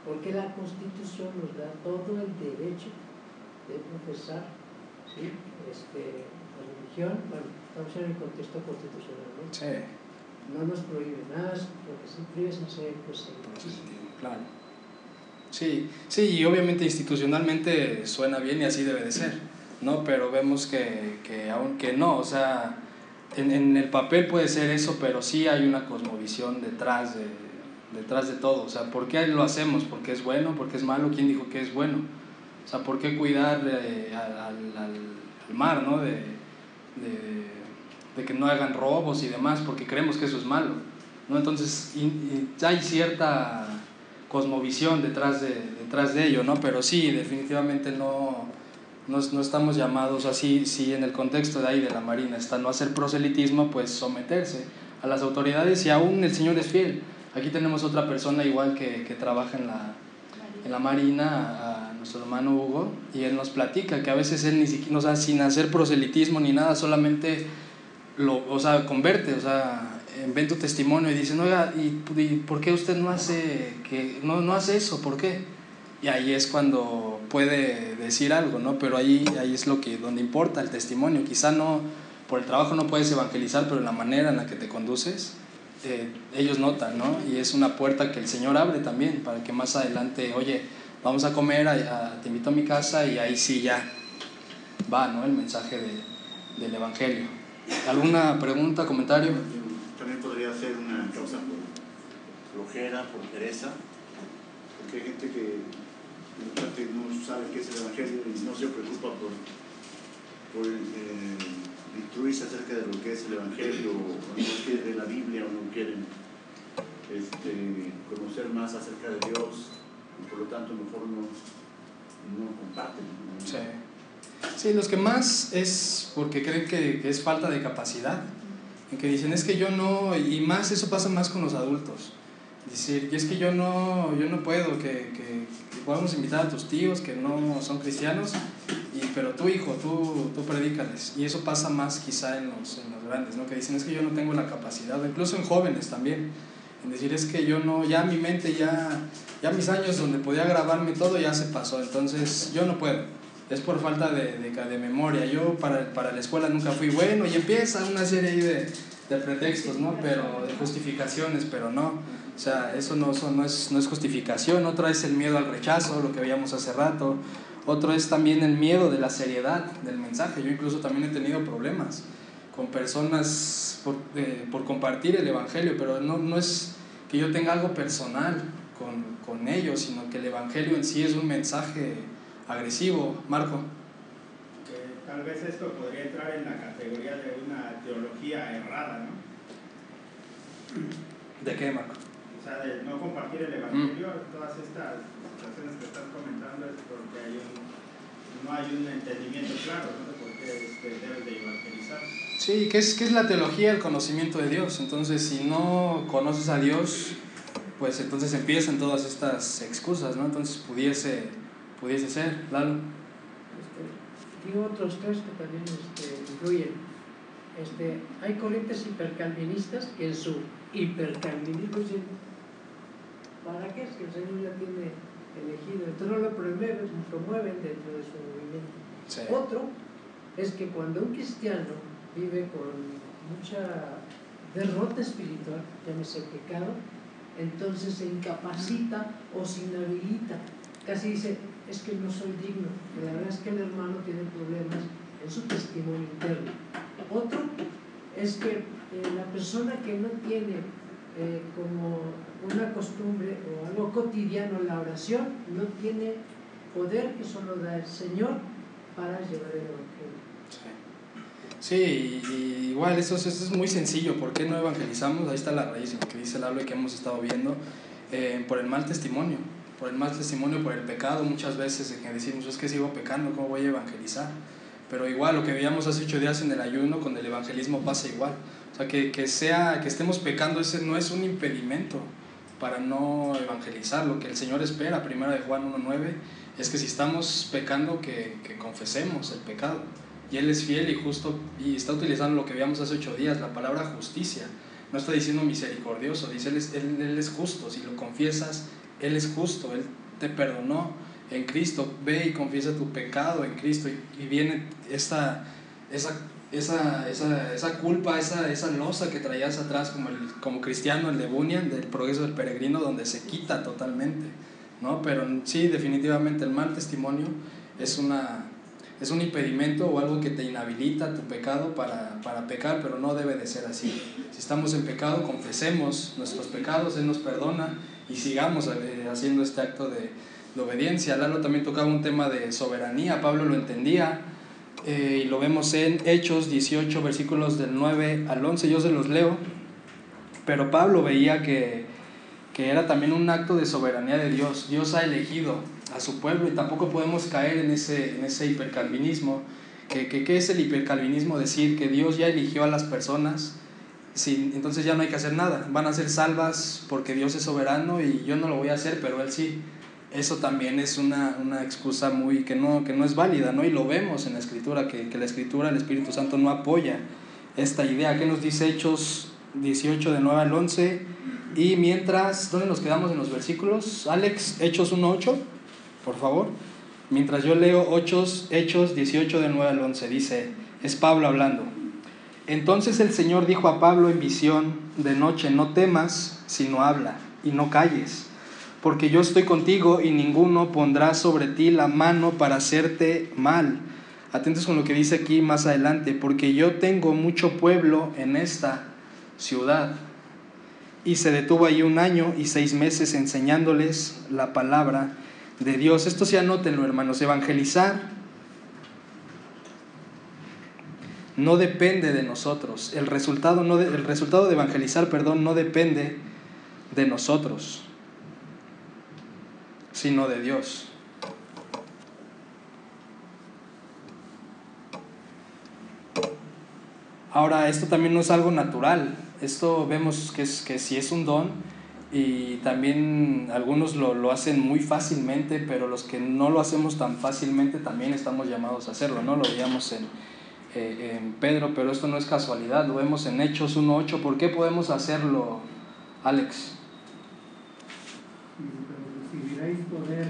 Porque la Constitución nos da todo el derecho de profesar ¿sí? este, la religión, bueno, estamos en el contexto constitucional, ¿no? Sí. No nos prohíbe nada, porque si prohíbe ser perseguidos. Sí, claro. Sí, sí, y obviamente institucionalmente suena bien y así debe de ser, ¿no? Pero vemos que, que aunque no, o sea, en, en, el papel puede ser eso, pero sí hay una cosmovisión detrás de, detrás de todo. O sea, ¿por qué lo hacemos? ¿Porque es bueno? ¿Porque es malo? ¿Quién dijo que es bueno? O sea, ¿por qué cuidar eh, al, al, al, mar, ¿no? De, de, de, que no hagan robos y demás, porque creemos que eso es malo, ¿no? Entonces, y, y hay cierta cosmovisión detrás de, detrás de ello, ¿no? Pero sí, definitivamente no, No, no estamos llamados así, si en el contexto de ahí de la Marina está no hacer proselitismo, pues someterse a las autoridades y aún el Señor es fiel. Aquí tenemos otra persona igual que, que trabaja en la, en la Marina, a nuestro hermano Hugo, y él nos platica que a veces él ni siquiera, o sea, sin hacer proselitismo ni nada, solamente lo, o sea, converte, o sea, ven tu testimonio y dicen, oiga, ¿y, y por qué usted no hace, que, no, no hace eso? ¿Por qué? Y ahí es cuando puede decir algo, ¿no? Pero ahí, ahí es lo que, donde importa el testimonio. Quizá no, por el trabajo no puedes evangelizar, pero la manera en la que te conduces, eh, ellos notan, ¿no? Y es una puerta que el Señor abre también para que más adelante, oye, vamos a comer, te invito a mi casa y ahí sí ya va, ¿no? El mensaje de, del Evangelio. ¿Alguna pregunta, comentario? También podría ser una causa por flojera, por pereza, porque hay gente que no sabe qué es el Evangelio y no se preocupa por, por eh, instruirse acerca de lo que es el Evangelio, o no quieren leer la Biblia, o no quieren este, conocer más acerca de Dios, y por lo tanto mejor no, no comparten. ¿no? Sí. Sí, los que más es porque creen que, que, es falta de capacidad, en que dicen es que yo no, y más eso pasa más con los adultos, decir, y es que yo no, yo no puedo, que, que, que podemos invitar a tus tíos que no son cristianos, pero tu hijo, tú, tú predícales, y eso pasa más quizá en los, en los grandes, ¿no? que dicen es que yo no tengo la capacidad, incluso en jóvenes también, en decir es que yo no, ya mi mente, ya, ya mis años donde podía grabarme todo ya se pasó, entonces yo no puedo es por falta de, de, de, memoria. Yo para, para la escuela nunca fui bueno y empieza una serie ahí de, de pretextos, ¿no? Pero de justificaciones, pero no. O sea, eso no, eso no, es, no es justificación. Otra es el miedo al rechazo, lo que veíamos hace rato. Otro es también el miedo de la seriedad del mensaje. Yo incluso también he tenido problemas con personas por, eh, por compartir el Evangelio, pero no, no es que yo tenga algo personal con, con ellos, sino que el Evangelio en sí es un mensaje agresivo, Marco. Tal vez esto podría entrar en la categoría de una teología errada, ¿no? ¿De qué, Marco? O sea, de no compartir el Evangelio, mm. todas estas situaciones que estás comentando es porque hay un, no hay un entendimiento claro ¿no? de por qué este, debes de evangelizar. Sí, ¿qué es, ¿qué es la teología? El conocimiento de Dios. Entonces, si no conoces a Dios, pues entonces empiezan todas estas excusas, ¿no? Entonces pudiese pudiese ser, Lalo. Este, digo otros tres que también este, influyen. Este, hay corrientes hipercalvinistas que en su hipercalvinismo dicen, ¿para qué? Si el Señor ya tiene elegido, entonces no lo promueven, promueven dentro de su movimiento. Sí. Otro es que cuando un cristiano vive con mucha derrota espiritual, llámese pecado, entonces se incapacita o se inhabilita. Casi dice, es que no soy digno. La verdad es que el hermano tiene problemas en su testimonio interno. Otro es que eh, la persona que no tiene eh, como una costumbre o algo cotidiano la oración, no tiene poder que solo da el Señor para llevar el Evangelio. Sí, y, igual eso, eso, es muy sencillo. ¿Por qué no evangelizamos? Ahí está la raíz, lo que dice el hablo y que hemos estado viendo, eh, por el mal testimonio por el mal testimonio, por el pecado, muchas veces que decimos, es que sigo pecando, ¿cómo voy a evangelizar? Pero igual, lo que veíamos hace ocho días en el ayuno, con el evangelismo pasa igual. O sea, que, que, sea, que estemos pecando, ese no es un impedimento para no evangelizar. Lo que el Señor espera, primera de Juan 1.9, es que si estamos pecando, que, que confesemos el pecado. Y Él es fiel y justo, y está utilizando lo que veíamos hace ocho días, la palabra justicia. No está diciendo misericordioso, dice Él es, él, es justo. Si lo confiesas, él es justo, Él te perdonó en Cristo. Ve y confiesa tu pecado en Cristo y, y viene esta, esa, esa, esa, esa, culpa, esa, esa losa que traías atrás como, el, como cristiano, el de Bunyan, del progreso del peregrino, donde se quita totalmente. ¿no? Pero sí, definitivamente el mal testimonio es, una, es un impedimento o algo que te inhabilita tu pecado para, para pecar, pero no debe de ser así. Si estamos en pecado, confesemos nuestros pecados, Él nos perdona y sigamos eh, haciendo este acto de, de, obediencia. Lalo también tocaba un tema de soberanía, Pablo lo entendía eh, y lo vemos en Hechos 18, versículos del 9 al 11, yo se los leo, pero Pablo veía que, que era también un acto de soberanía de Dios. Dios ha elegido a su pueblo y tampoco podemos caer en ese, en ese hipercalvinismo. ¿Qué que, que, es el hipercalvinismo? Decir que Dios ya eligió a las personas, sin, entonces ya no hay que hacer nada. Van a ser salvas porque Dios es soberano y yo no lo voy a hacer, pero Él sí. Eso también es una, una excusa muy que no, que no es válida, ¿no? Y lo vemos en la Escritura, que, que la Escritura, el Espíritu Santo no apoya esta idea. ¿Qué nos dice Hechos 18 de 9 al 11? Y mientras, ¿dónde nos quedamos en los versículos? Alex, Hechos 1.8, por favor. Mientras yo leo Hechos, Hechos 18 de 9 al 11, dice, es Pablo hablando. Entonces el Señor dijo a Pablo en visión de noche, no temas, sino habla y no calles, porque yo estoy contigo y ninguno pondrá sobre ti la mano para hacerte mal. Atentos con lo que dice aquí más adelante, porque yo tengo mucho pueblo en esta ciudad. Y se detuvo ahí un año y seis meses enseñándoles la palabra de Dios. Esto sí anótenlo, hermanos. Evangelizar no depende de nosotros. El resultado, no de, el resultado de evangelizar, perdón, no depende de nosotros, sino de Dios. Ahora, esto también no es algo natural. Esto vemos que, es, que sí es un don y también algunos lo, lo, hacen muy fácilmente, pero los que no lo hacemos tan fácilmente también estamos llamados a hacerlo, ¿no? Lo veíamos en, eh, en Pedro, pero esto no es casualidad, lo vemos en Hechos 1.8. ¿Por qué podemos hacerlo, Alex? Recibiréis poder.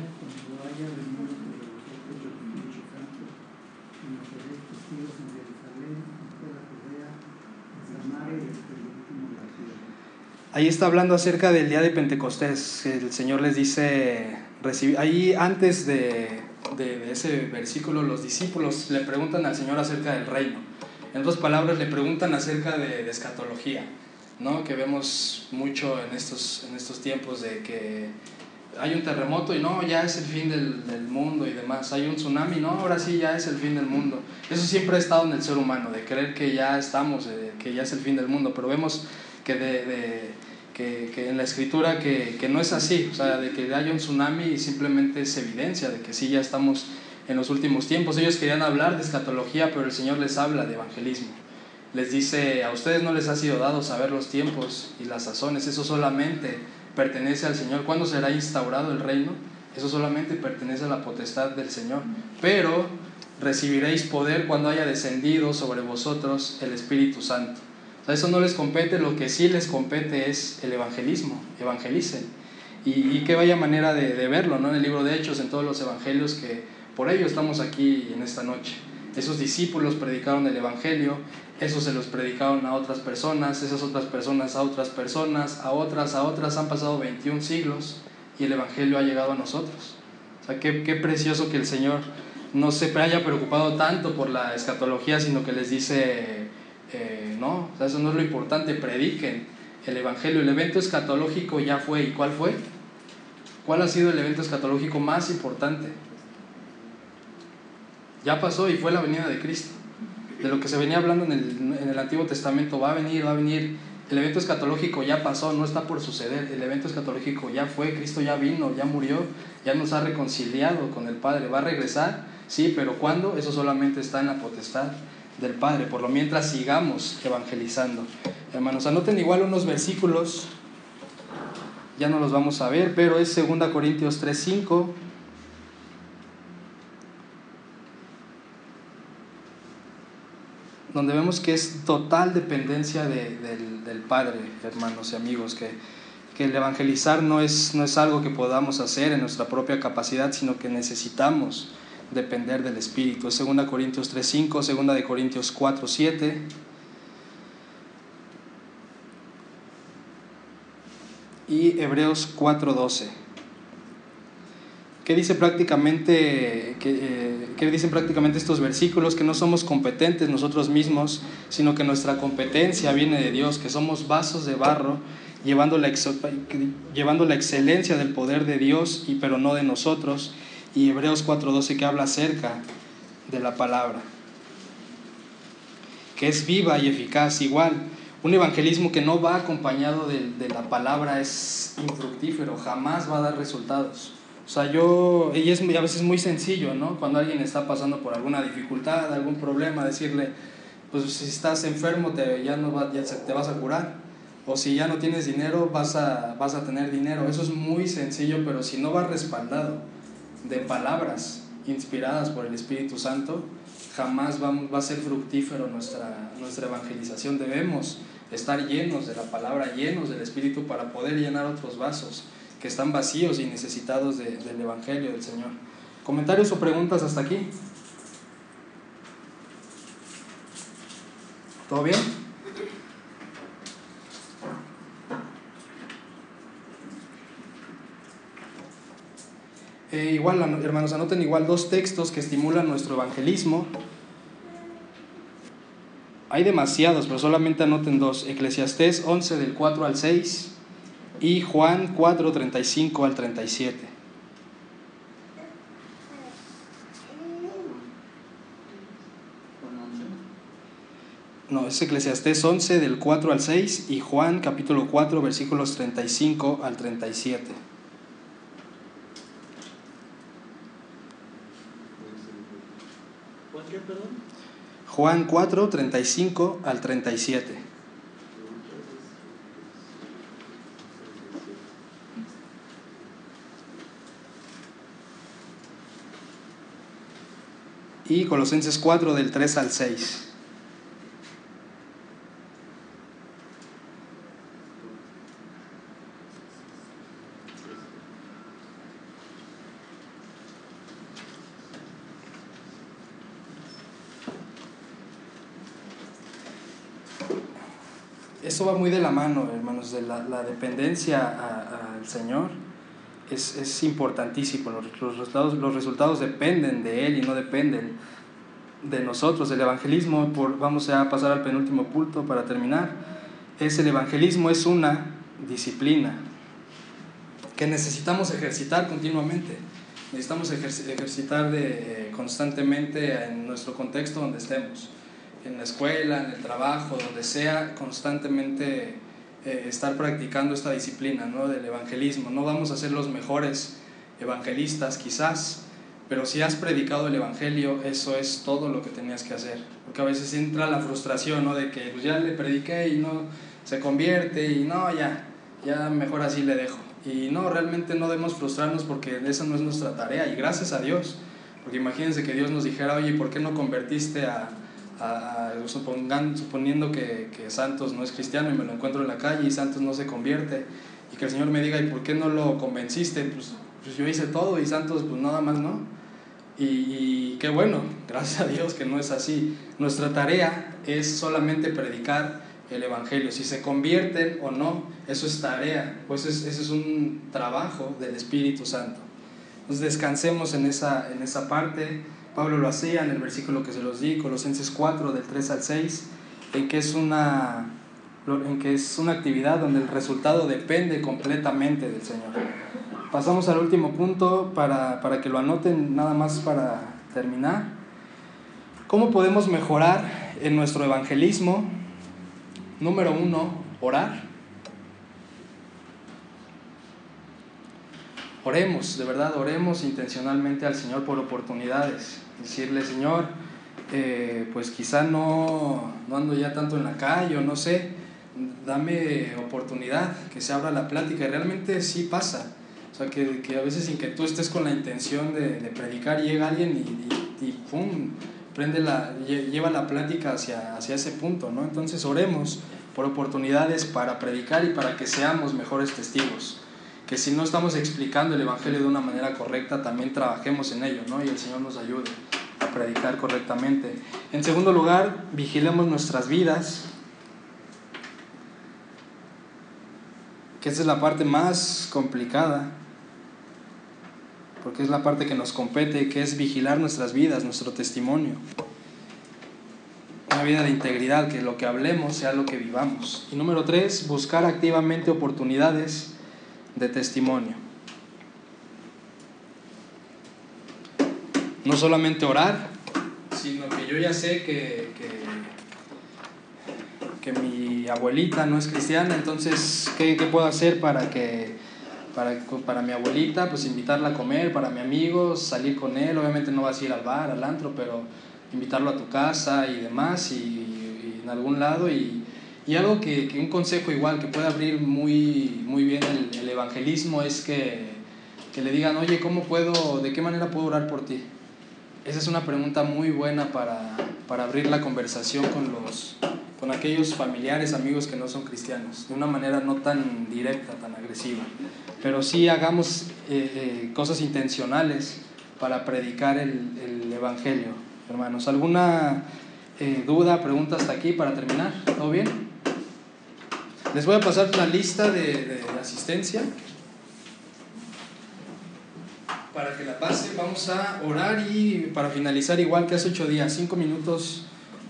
Ahí está hablando acerca del día de Pentecostés. El Señor les dice, ahí antes de, de, de, ese versículo, los discípulos le preguntan al Señor acerca del reino. En otras palabras, le preguntan acerca de, de escatología, ¿no? que vemos mucho en estos, en estos tiempos de que hay un terremoto y no, ya es el fin del, del, mundo y demás. Hay un tsunami, no, ahora sí ya es el fin del mundo. Eso siempre ha estado en el ser humano, de creer que ya estamos, de, que ya es el fin del mundo. Pero vemos que, de, de que, que, en la escritura que, que, no es así, o sea, de que haya un tsunami y simplemente es evidencia de que sí ya estamos en los últimos tiempos. Ellos querían hablar de escatología, pero el Señor les habla de evangelismo. Les dice, a ustedes no les ha sido dado saber los tiempos y las sazones, eso solamente pertenece al Señor. ¿Cuándo será instaurado el reino? Eso solamente pertenece a la potestad del Señor. Pero recibiréis poder cuando haya descendido sobre vosotros el Espíritu Santo. O eso no les compete, lo que sí les compete es el evangelismo, evangelicen. Y, y qué vaya manera de, de, verlo, ¿no? En el libro de Hechos, en todos los evangelios, que por ello estamos aquí en esta noche. Esos discípulos predicaron el evangelio, esos se los predicaron a otras personas, esas otras personas a otras personas, a otras, a otras, han pasado 21 siglos y el evangelio ha llegado a nosotros. O sea, qué, qué precioso que el Señor no se haya preocupado tanto por la escatología, sino que les dice eh, no, o sea, eso no es lo importante, prediquen el Evangelio. El evento escatológico ya fue, ¿y cuál fue? ¿Cuál ha sido el evento escatológico más importante? Ya pasó y fue la venida de Cristo. De lo que se venía hablando en el, en el Antiguo Testamento, va a venir, va a venir. El evento escatológico ya pasó, no está por suceder. El evento escatológico ya fue, Cristo ya vino, ya murió, ya nos ha reconciliado con el Padre. ¿Va a regresar? Sí, pero ¿cuándo? Eso solamente está en la potestad del Padre. Por lo mientras sigamos evangelizando. Hermanos, anoten igual unos versículos. Ya no los vamos a ver, pero es 2 Corintios 3:5. Donde vemos que es total dependencia de, del, del, Padre, hermanos y amigos, que, que el evangelizar no es, no es algo que podamos hacer en nuestra propia capacidad, sino que necesitamos depender del Espíritu. Es 2 Corintios 3.5, 2 de Corintios 4.7. Y Hebreos 4.12. ¿Qué dice prácticamente, qué, eh, dicen prácticamente estos versículos? Que no somos competentes nosotros mismos, sino que nuestra competencia viene de Dios, que somos vasos de barro llevando la, llevando la excelencia del poder de Dios, y, pero no de nosotros y Hebreos 4:12 que habla acerca de la palabra, que es viva y eficaz igual. Un evangelismo que no va acompañado de, la palabra es infructífero, jamás va a dar resultados. O sea, yo, y es a veces muy sencillo, ¿no? Cuando alguien está pasando por alguna dificultad, algún problema, decirle, pues si estás enfermo te, ya, no va, ya te vas a curar. O si ya no tienes dinero, vas a, vas a tener dinero. Eso es muy sencillo, pero si no va respaldado de palabras inspiradas por el Espíritu Santo, jamás va, va a ser fructífero nuestra, nuestra evangelización. Debemos estar llenos de la palabra, llenos del Espíritu para poder llenar otros vasos que están vacíos y necesitados de, del Evangelio del Señor. ¿Comentarios o preguntas hasta aquí? ¿Todo bien? Eh, igual, hermanos, anoten igual dos textos que estimulan nuestro evangelismo. Hay demasiados, pero solamente anoten dos. Eclesiastés 11 del 4 al 6 y Juan 4, 35 al 37. No, es Eclesiastés 11 del 4 al 6 y Juan capítulo 4 versículos 35 al 37. Juan 4, 35 al 37. Y Colosenses 4 del 3 al 6. Eso va muy de la mano, hermanos, de la, la dependencia al Señor es, es importantísimo. Los, los, resultados, los resultados dependen de Él y no dependen de nosotros. El evangelismo, por, vamos a pasar al penúltimo punto para terminar, es el evangelismo es una disciplina que necesitamos ejercitar continuamente. Necesitamos ejercitar de, eh, constantemente en nuestro contexto donde estemos, en la escuela, en el trabajo, donde sea, constantemente eh, estar practicando esta disciplina ¿no? del evangelismo. No vamos a ser los mejores evangelistas quizás, pero si has predicado el Evangelio, eso es todo lo que tenías que hacer. Porque a veces entra la frustración ¿no? de que pues, ya le prediqué y no se convierte y no, ya, ya mejor así le dejo. Y no, realmente no debemos frustrarnos porque esa no es nuestra tarea y gracias a Dios. Porque imagínense que Dios nos dijera, oye, ¿por qué no convertiste a, a, supongan, suponiendo que, que, Santos no es cristiano y me lo encuentro en la calle y Santos no se convierte y que el Señor me diga, ¿y por qué no lo convenciste? Pues, pues yo hice todo y Santos pues nada más no. Y, y qué bueno, gracias a Dios que no es así. Nuestra tarea es solamente predicar el Evangelio. Si se convierten o no, eso es tarea, pues eso es un trabajo del Espíritu Santo. Entonces descansemos en esa, en esa parte. Pablo lo hacía en el versículo que se los di, Colosenses 4, del 3 al 6, en que es una, en que es una actividad donde el resultado depende completamente del Señor. Pasamos al último punto para, para que lo anoten nada más para terminar. ¿Cómo podemos mejorar en nuestro evangelismo? Número uno, orar. Oremos, de verdad, oremos intencionalmente al Señor por oportunidades. Decirle, Señor, eh, pues quizá no, no ando ya tanto en la calle o no sé, dame oportunidad, que se abra la plática. Y realmente sí pasa. O sea, que, que a veces sin que tú estés con la intención de, de predicar, llega alguien y, y, y, pum, prende la, lleva la plática hacia, hacia ese punto, ¿no? Entonces oremos por oportunidades para predicar y para que seamos mejores testigos que si no estamos explicando el Evangelio de una manera correcta, también trabajemos en ello, ¿no? Y el Señor nos ayude a predicar correctamente. En segundo lugar, vigilemos nuestras vidas, que esa es la parte más complicada, porque es la parte que nos compete, que es vigilar nuestras vidas, nuestro testimonio. Una vida de integridad, que lo que hablemos sea lo que vivamos. Y número tres, buscar activamente oportunidades de testimonio. No solamente orar, sino que yo ya sé que, que, que mi abuelita no es cristiana, entonces, ¿qué, ¿qué, puedo hacer para que Para, para mi abuelita, pues invitarla a comer, para mi amigo, salir con él, obviamente no vas a ir al bar, al antro, pero invitarlo a tu casa y demás, y, y en algún lado, y, y algo que, que, un consejo igual que puede abrir muy, muy bien el, el evangelismo es que, que, le digan, oye, ¿cómo puedo, de qué manera puedo orar por ti? Esa es una pregunta muy buena para, para abrir la conversación con, los, con aquellos familiares, amigos que no son cristianos, de una manera no tan directa, tan agresiva. Pero sí hagamos eh, eh, cosas intencionales para predicar el, el Evangelio, hermanos. ¿Alguna eh, duda, pregunta hasta aquí para terminar? ¿Todo bien? Les voy a pasar la lista de, de asistencia para que la pase. Vamos a orar y para finalizar, igual que hace ocho días, cinco minutos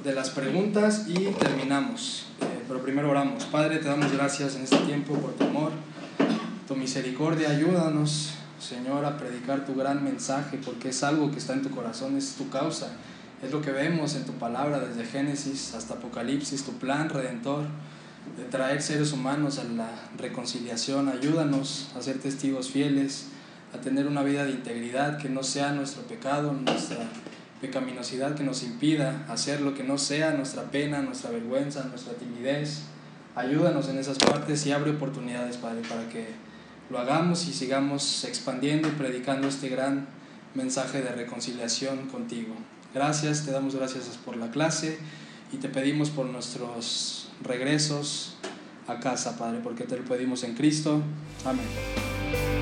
de las preguntas y terminamos. Eh, pero primero oramos. Padre, te damos gracias en este tiempo por tu amor, tu misericordia. Ayúdanos, Señor, a predicar tu gran mensaje, porque es algo que está en tu corazón, es tu causa. Es lo que vemos en tu palabra desde Génesis hasta Apocalipsis, tu plan redentor de traer seres humanos a la reconciliación. Ayúdanos a ser testigos fieles a tener una vida de integridad, que no sea nuestro pecado, nuestra pecaminosidad que nos impida hacer lo que no sea nuestra pena, nuestra vergüenza, nuestra timidez. Ayúdanos en esas partes y abre oportunidades, Padre, para que lo hagamos y sigamos expandiendo y predicando este gran mensaje de reconciliación contigo. Gracias, te damos gracias por la clase y te pedimos por nuestros regresos a casa, Padre, porque te lo pedimos en Cristo. Amén.